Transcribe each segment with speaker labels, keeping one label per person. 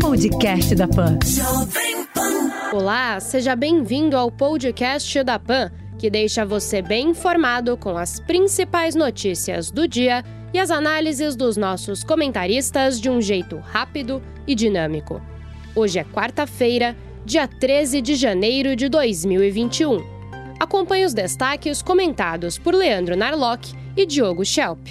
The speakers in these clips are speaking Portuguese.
Speaker 1: Podcast da Pan.
Speaker 2: Olá, seja bem-vindo ao podcast da Pan, que deixa você bem informado com as principais notícias do dia e as análises dos nossos comentaristas de um jeito rápido e dinâmico. Hoje é quarta-feira, dia 13 de janeiro de 2021. Acompanhe os destaques comentados por Leandro Narlock e Diogo Schelp.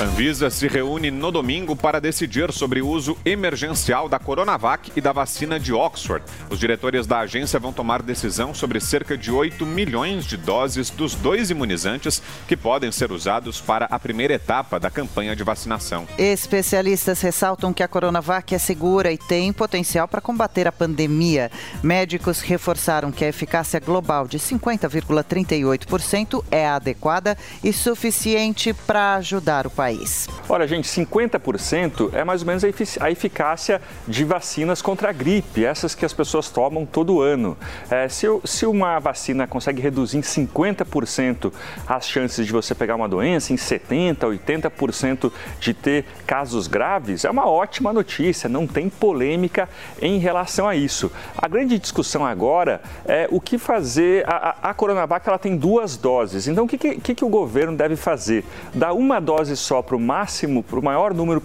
Speaker 3: Anvisa se reúne no domingo para decidir sobre o uso emergencial da Coronavac e da vacina de Oxford. Os diretores da agência vão tomar decisão sobre cerca de 8 milhões de doses dos dois imunizantes que podem ser usados para a primeira etapa da campanha de vacinação.
Speaker 4: Especialistas ressaltam que a Coronavac é segura e tem potencial para combater a pandemia. Médicos reforçaram que a eficácia global de 50,38% é adequada e suficiente para ajudar o país país?
Speaker 5: Olha, gente, 50% é mais ou menos a eficácia de vacinas contra a gripe, essas que as pessoas tomam todo ano. É, se, se uma vacina consegue reduzir em 50% as chances de você pegar uma doença, em 70%, 80% de ter casos graves, é uma ótima notícia, não tem polêmica em relação a isso. A grande discussão agora é o que fazer. A, a, Coronavac ela tem duas doses, então o que, que, que o governo deve fazer? Dar uma dose só para o máximo, para o maior número,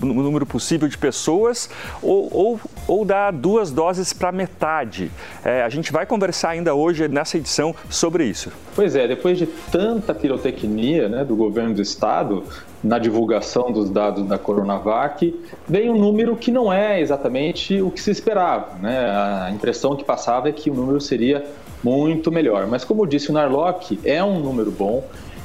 Speaker 5: número possível de pessoas ou, ou, ou dar duas doses para metade? É, a gente vai conversar ainda hoje nessa edição sobre isso.
Speaker 6: Pois é, depois de tanta pirotecnia né, do governo do estado na divulgação dos dados da Coronavac, vem um número que não é exatamente o que se esperava. Né? A impressão que passava é que o número seria muito melhor. Mas como disse o Narlock, é um número bom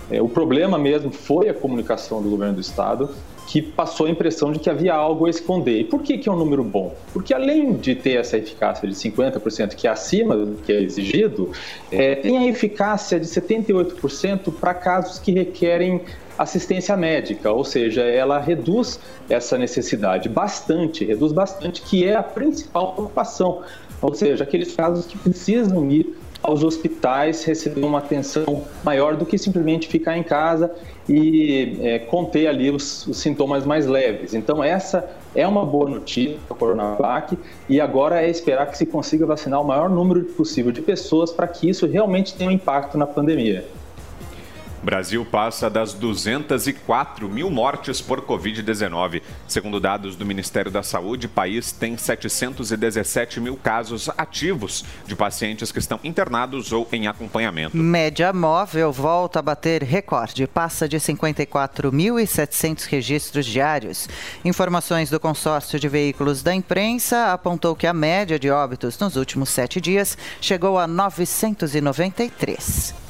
Speaker 6: é, o problema mesmo foi a comunicação do governo do estado, que passou a impressão de que havia algo a esconder. E por que, que é um número bom? Porque além de ter essa eficácia de 50%, que é acima do que é exigido, é, tem a eficácia de 78% para casos que requerem assistência médica, ou seja, ela reduz essa necessidade bastante, reduz bastante, que é a principal preocupação. Ou seja, aqueles casos que precisam ir aos hospitais receber uma atenção maior do que simplesmente ficar em casa e é, conter ali os, os, sintomas mais leves. Então, essa é uma boa notícia para o Coronavac e agora é esperar que se consiga vacinar o maior número possível de pessoas para que isso realmente tenha um impacto na pandemia.
Speaker 3: Brasil passa das 204 mil mortes por Covid-19. Segundo dados do Ministério da Saúde, o país tem 717 mil casos ativos de pacientes que estão internados ou em acompanhamento.
Speaker 4: Média móvel volta a bater recorde, passa de 54.700 registros diários. Informações do consórcio de veículos da imprensa apontou que a média de óbitos nos últimos sete dias chegou a 993.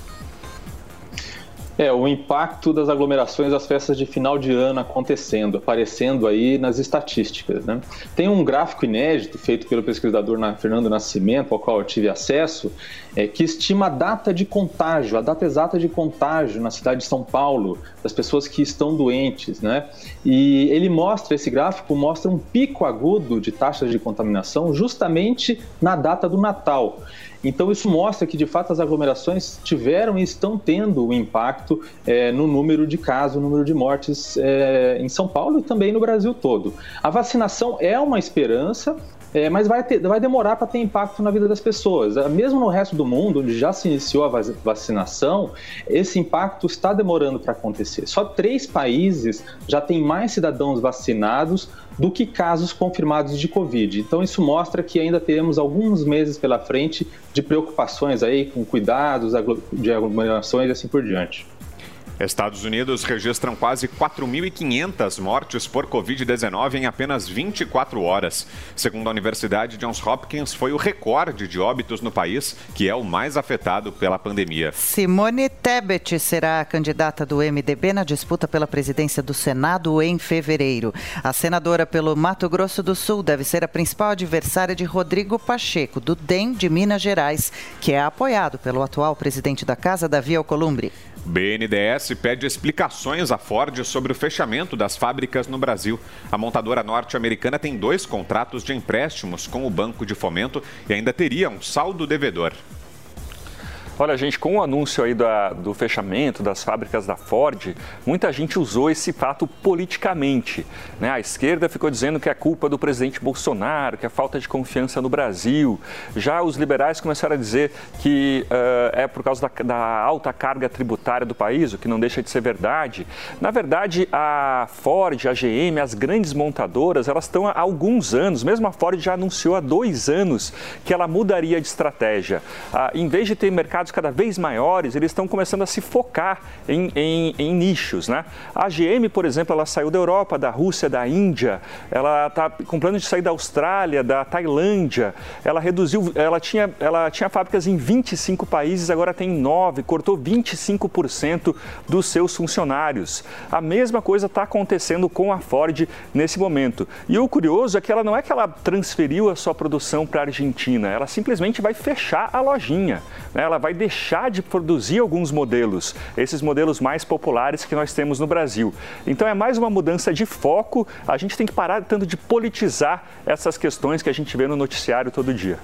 Speaker 6: É, o impacto das aglomerações das festas de final de ano acontecendo, aparecendo aí nas estatísticas. Né? Tem um gráfico inédito feito pelo pesquisador Fernando Nascimento, ao qual eu tive acesso, é, que estima a data de contágio, a data exata de contágio na cidade de São Paulo, das pessoas que estão doentes. Né? E ele mostra, esse gráfico mostra um pico agudo de taxas de contaminação justamente na data do Natal. Então, isso mostra que, de fato, as aglomerações tiveram e estão tendo um impacto é, no número de casos, no número de mortes é, em São Paulo e também no Brasil todo. A vacinação é uma esperança, é, mas vai, ter, vai demorar para ter impacto na vida das pessoas. Mesmo no resto do mundo, onde já se iniciou a vacinação, esse impacto está demorando para acontecer. Só três países já têm mais cidadãos vacinados do que casos confirmados de Covid. Então isso mostra que ainda temos alguns meses pela frente de preocupações aí com cuidados de aglomerações e assim por diante.
Speaker 3: Estados Unidos registram quase 4.500 mortes por Covid-19 em apenas 24 horas. Segundo a Universidade Johns Hopkins, foi o recorde de óbitos no país, que é o mais afetado pela pandemia.
Speaker 4: Simone Tebet será a candidata do MDB na disputa pela presidência do Senado em fevereiro. A senadora pelo Mato Grosso do Sul deve ser a principal adversária de Rodrigo Pacheco, do DEM de Minas Gerais, que é apoiado pelo atual presidente da Casa, Davi Alcolumbre.
Speaker 3: BNDES pede explicações à Ford sobre o fechamento das fábricas no Brasil. A montadora norte-americana tem dois contratos de empréstimos com o Banco de Fomento e ainda teria um saldo devedor.
Speaker 5: Olha, gente, com o anúncio aí da, do fechamento das fábricas da Ford, muita gente usou esse fato politicamente. Né? A esquerda ficou dizendo que é culpa do presidente Bolsonaro, que é falta de confiança no Brasil. Já os liberais começaram a dizer que uh, é por causa da, da, alta carga tributária do país, o que não deixa de ser verdade. Na verdade, a Ford, a GM, as grandes montadoras, elas estão há alguns anos, mesmo a Ford já anunciou há dois anos que ela mudaria de estratégia. Uh, em vez de ter mercado mercados cada vez maiores, eles estão começando a se focar em, em, em nichos. Né? A GM, por exemplo, ela saiu da Europa, da Rússia, da Índia, ela está com plano de sair da Austrália, da Tailândia, ela reduziu, ela tinha, ela tinha fábricas em 25 países, agora tem 9, cortou 25% dos seus funcionários. A mesma coisa está acontecendo com a Ford nesse momento. E o curioso é que ela não é que ela transferiu a sua produção para a Argentina, ela simplesmente vai fechar a lojinha. Né? Ela vai deixar de produzir alguns modelos, esses modelos mais populares que nós temos no Brasil. Então é mais uma mudança de foco, a gente tem que parar tanto de politizar essas questões que a gente vê no noticiário todo dia.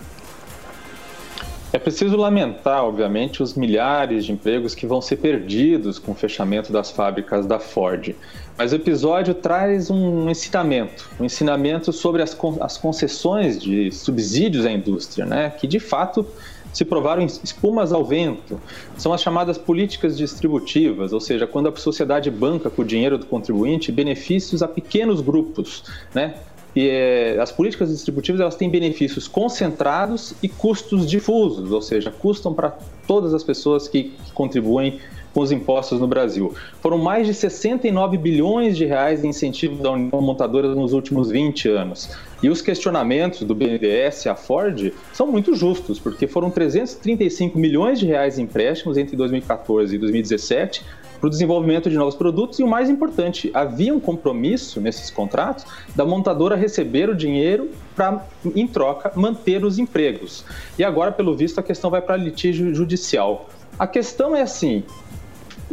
Speaker 6: É preciso lamentar, obviamente, os milhares de empregos que vão ser perdidos com o fechamento das fábricas da Ford. Mas o episódio traz um ensinamento, um ensinamento sobre as, concessões de subsídios à indústria, né? que de fato se provaram espumas ao vento. São as chamadas políticas distributivas, ou seja, quando a sociedade banca com o dinheiro do contribuinte benefícios a pequenos grupos, né? E é, as políticas distributivas elas têm benefícios concentrados e custos difusos, ou seja, custam para todas as pessoas que, que contribuem com os impostos no Brasil. Foram mais de 69 bilhões de reais em incentivo da União Montadora nos últimos 20 anos. E os questionamentos do BNDES à Ford são muito justos, porque foram 335 milhões de reais em empréstimos entre 2014 e 2017 para o desenvolvimento de novos produtos e o mais importante, havia um compromisso nesses contratos da montadora receber o dinheiro para, em troca, manter os empregos. E agora, pelo visto, a questão vai para litígio judicial. A questão é assim: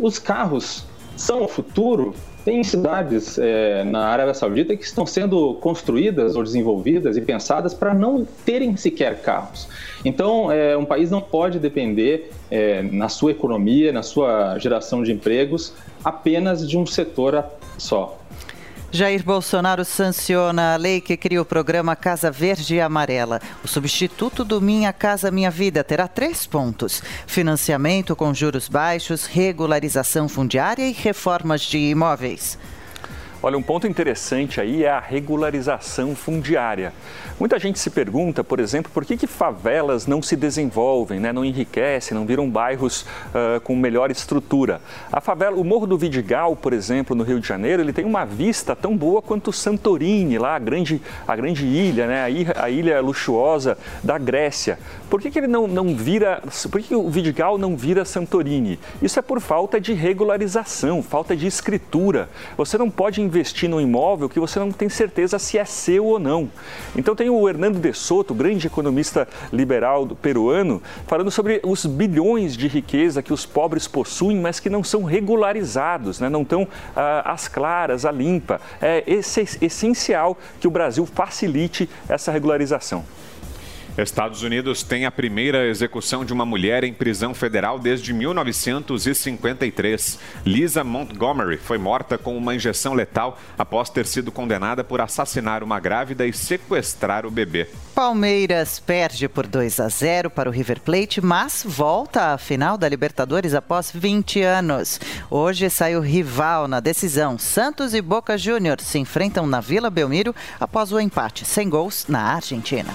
Speaker 6: os carros são o futuro? Tem cidades é, na Arábia Saudita que estão sendo construídas ou desenvolvidas e pensadas para não terem sequer carros. Então, é, um país não pode depender é, na sua economia, na sua geração de empregos, apenas de um setor só.
Speaker 4: Jair Bolsonaro sanciona a lei que cria o programa Casa Verde e Amarela. O substituto do Minha Casa Minha Vida terá três pontos: financiamento com juros baixos, regularização fundiária e reformas de imóveis.
Speaker 5: Olha, um ponto interessante aí é a regularização fundiária. Muita gente se pergunta, por exemplo, por que, que favelas não se desenvolvem, né? não enriquecem, não viram bairros uh, com melhor estrutura. A favela, o Morro do Vidigal, por exemplo, no Rio de Janeiro, ele tem uma vista tão boa quanto Santorini, lá a grande, a grande ilha, né? a, ilha, luxuosa da Grécia. Por que, que ele não, não vira, por que, que o Vidigal não vira Santorini? Isso é por falta de regularização, falta de escritura. Você não pode investir no imóvel que você não tem certeza se é seu ou não. Então tem o Hernando de Soto, grande economista liberal peruano, falando sobre os bilhões de riqueza que os pobres possuem, mas que não são regularizados, né? não estão ah, às claras, à limpa. É essencial que o Brasil facilite essa regularização.
Speaker 3: Estados Unidos tem a primeira execução de uma mulher em prisão federal desde 1953. Lisa Montgomery foi morta com uma injeção letal após ter sido condenada por assassinar uma grávida e sequestrar o bebê.
Speaker 4: Palmeiras perde por 2 a 0 para o River Plate, mas volta à final da Libertadores após 20 anos. Hoje sai o rival na decisão. Santos e Boca Juniors se enfrentam na Vila Belmiro após o empate sem gols na Argentina.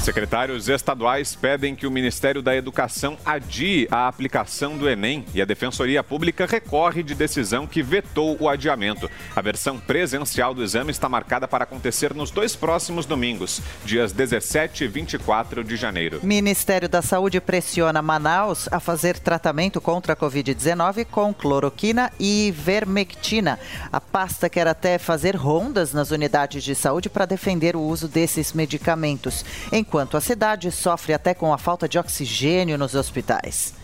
Speaker 3: Secretários estaduais pedem que o Ministério da Educação adie a aplicação do Enem e a Defensoria Pública recorre de decisão que vetou o adiamento. A versão presencial do exame está marcada para acontecer nos dois próximos domingos, dias 17 e 24 de janeiro.
Speaker 4: Ministério da Saúde pressiona Manaus a fazer tratamento contra a Covid-19 com cloroquina e ivermectina. A pasta quer até fazer rondas nas unidades de saúde para defender o uso desses medicamentos. Em enquanto a cidade sofre até com a falta de oxigênio nos hospitais.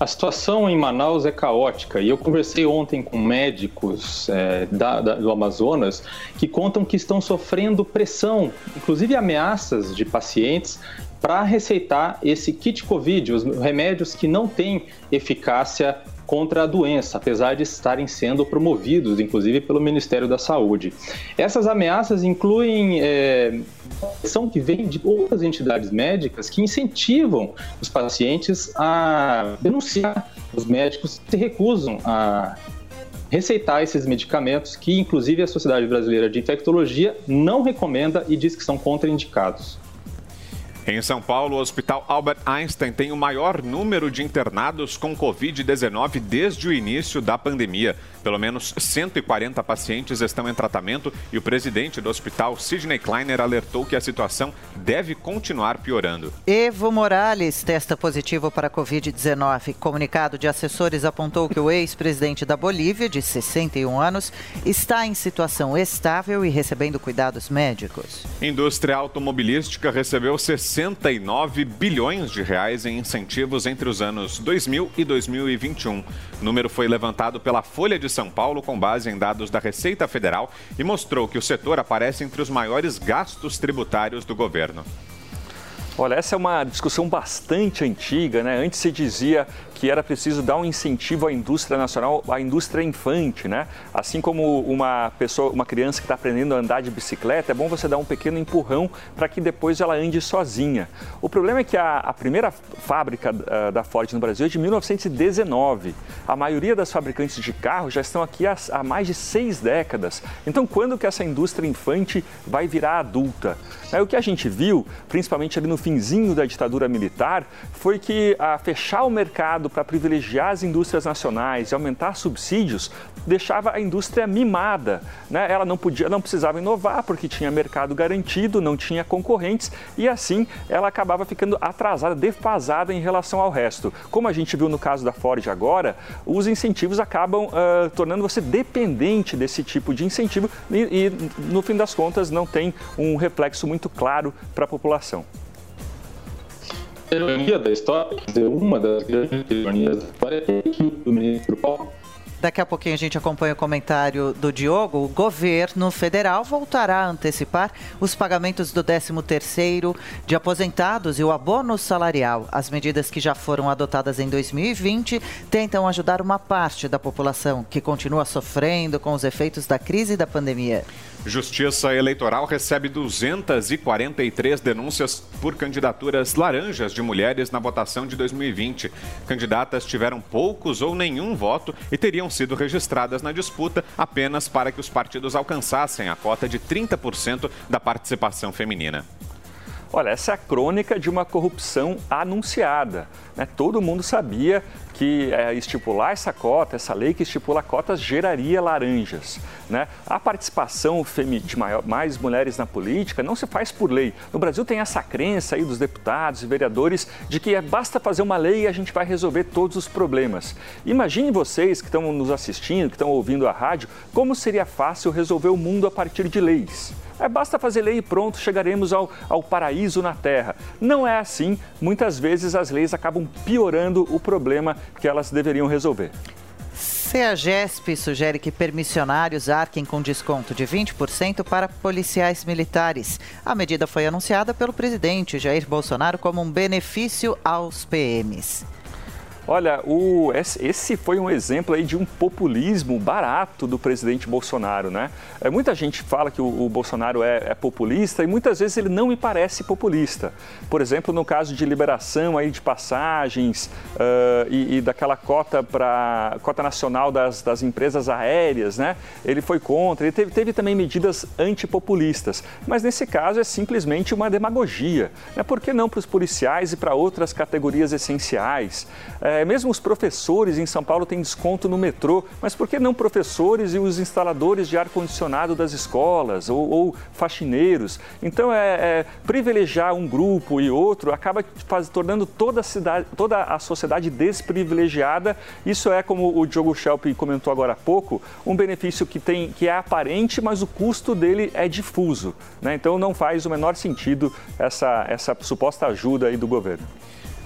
Speaker 6: A situação em Manaus é caótica e eu conversei ontem com médicos é, da, da, do Amazonas que contam que estão sofrendo pressão, inclusive ameaças de pacientes para receitar esse kit Covid, os remédios que não têm eficácia contra a doença, apesar de estarem sendo promovidos, inclusive pelo Ministério da Saúde. Essas ameaças incluem é, são que vem de outras entidades médicas que incentivam os pacientes a denunciar. Os médicos se recusam a receitar esses medicamentos que, inclusive, a Sociedade Brasileira de Infectologia não recomenda e diz que são contraindicados.
Speaker 3: Em São Paulo, o Hospital Albert Einstein tem o maior número de internados com Covid-19 desde o início da pandemia. Pelo menos 140 pacientes estão em tratamento e o presidente do hospital, Sidney Kleiner, alertou que a situação deve continuar piorando.
Speaker 4: Evo Morales testa positivo para Covid-19. Comunicado de assessores apontou que o ex-presidente da Bolívia, de 61 anos, está em situação estável e recebendo cuidados médicos.
Speaker 3: Indústria automobilística recebeu 60 69 bilhões de reais em incentivos entre os anos 2000 e 2021. O número foi levantado pela Folha de São Paulo com base em dados da Receita Federal e mostrou que o setor aparece entre os maiores gastos tributários do governo.
Speaker 5: Olha, essa é uma discussão bastante antiga, né? Antes se dizia que era preciso dar um incentivo à indústria nacional, à indústria infante, né? Assim como uma pessoa, uma criança que está aprendendo a andar de bicicleta, é bom você dar um pequeno empurrão para que depois ela ande sozinha. O problema é que a, a primeira fábrica uh, da Ford no Brasil é de 1919. A maioria das fabricantes de carros já estão aqui há, há mais de seis décadas. Então, quando que essa indústria infante vai virar adulta? É, o que a gente viu, principalmente ali no finzinho da ditadura militar, foi que a fechar o mercado para privilegiar as indústrias nacionais e aumentar subsídios deixava a indústria mimada. Né? Ela não podia, não precisava inovar porque tinha mercado garantido, não tinha concorrentes e assim ela acabava ficando atrasada, defasada em relação ao resto. Como a gente viu no caso da Ford agora, os incentivos acabam uh, tornando você dependente desse tipo de incentivo e, e no fim das contas não tem um reflexo muito claro para a população
Speaker 6: ironia da história, uma das grandes ironias da história é que ministro Paulo
Speaker 4: Daqui a pouquinho a gente acompanha o comentário do Diogo. O governo federal voltará a antecipar os pagamentos do 13º de aposentados e o abono salarial. As medidas que já foram adotadas em 2020 tentam ajudar uma parte da população que continua sofrendo com os efeitos da crise da pandemia.
Speaker 3: Justiça Eleitoral recebe 243 denúncias por candidaturas laranjas de mulheres na votação de 2020. Candidatas tiveram poucos ou nenhum voto e teriam sido registradas na disputa apenas para que os partidos alcançassem a cota de 30% da participação feminina.
Speaker 5: Olha, essa é a crônica de uma corrupção anunciada. Né? Todo mundo sabia que é, estipular essa cota, essa lei que estipula cotas, geraria laranjas. Né? A participação de maior, mais mulheres na política não se faz por lei. No Brasil tem essa crença aí dos deputados e vereadores de que é, basta fazer uma lei e a gente vai resolver todos os problemas. Imagine vocês que estão nos assistindo, que estão ouvindo a rádio, como seria fácil resolver o mundo a partir de leis. É, basta fazer lei e pronto, chegaremos ao, ao paraíso na Terra. Não é assim. Muitas vezes as leis acabam piorando o problema que elas deveriam resolver.
Speaker 4: CEAGESP sugere que permissionários arquem com desconto de 20% para policiais militares. A medida foi anunciada pelo presidente Jair Bolsonaro como um benefício aos PMs.
Speaker 5: Olha, o, esse foi um exemplo aí de um populismo barato do presidente Bolsonaro, né? É, muita gente fala que o, o Bolsonaro é, é, populista e muitas vezes ele não me parece populista. Por exemplo, no caso de liberação aí de passagens uh, e, e, daquela cota para cota nacional das, das empresas aéreas, né? Ele foi contra. Ele teve, teve também medidas antipopulistas, mas nesse caso é simplesmente uma demagogia. Né? Por que não para os policiais e para outras categorias essenciais? É, é, mesmo os professores em São Paulo têm desconto no metrô, mas por que não professores e os instaladores de ar-condicionado das escolas ou, ou faxineiros? Então, é, é, privilegiar um grupo e outro acaba faz, tornando toda a, cidade, toda a sociedade desprivilegiada. Isso é, como o Diogo Schelp comentou agora há pouco, um benefício que, tem, que é aparente, mas o custo dele é difuso. Né? Então, não faz o menor sentido essa, essa suposta ajuda aí do governo.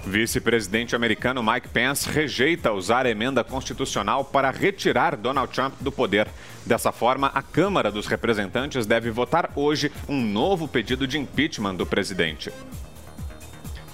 Speaker 3: Vice-presidente americano Mike Pence rejeita usar a emenda constitucional para retirar Donald Trump do poder. Dessa forma, a Câmara dos Representantes deve votar hoje um novo pedido de impeachment do presidente.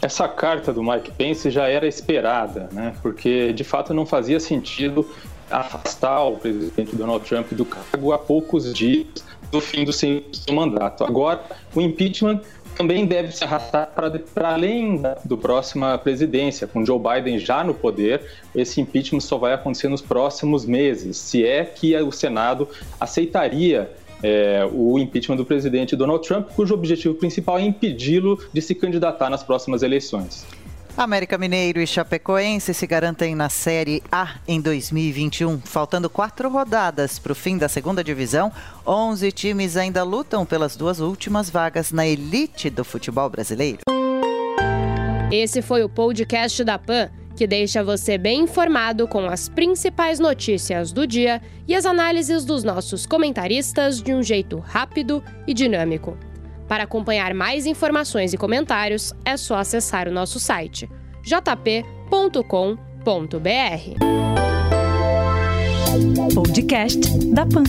Speaker 6: Essa carta do Mike Pence já era esperada, né? porque de fato não fazia sentido afastar o presidente Donald Trump do cargo a poucos dias do fim do seu mandato. Agora, o impeachment também deve se arrastar para além da do próxima presidência, com Joe Biden já no poder. Esse impeachment só vai acontecer nos próximos meses, se é que o Senado aceitaria é, o impeachment do presidente Donald Trump, cujo objetivo principal é impedi-lo de se candidatar nas próximas eleições.
Speaker 4: América Mineiro e Chapecoense se garantem na Série A em 2021. Faltando quatro rodadas para o fim da segunda divisão, 11 times ainda lutam pelas duas últimas vagas na elite do futebol brasileiro.
Speaker 2: Esse foi o podcast da PAN, que deixa você bem informado com as principais notícias do dia e as análises dos nossos comentaristas de um jeito rápido e dinâmico. Para acompanhar mais informações e comentários, é só acessar o nosso site jp.com.br.
Speaker 1: Podcast da Pan.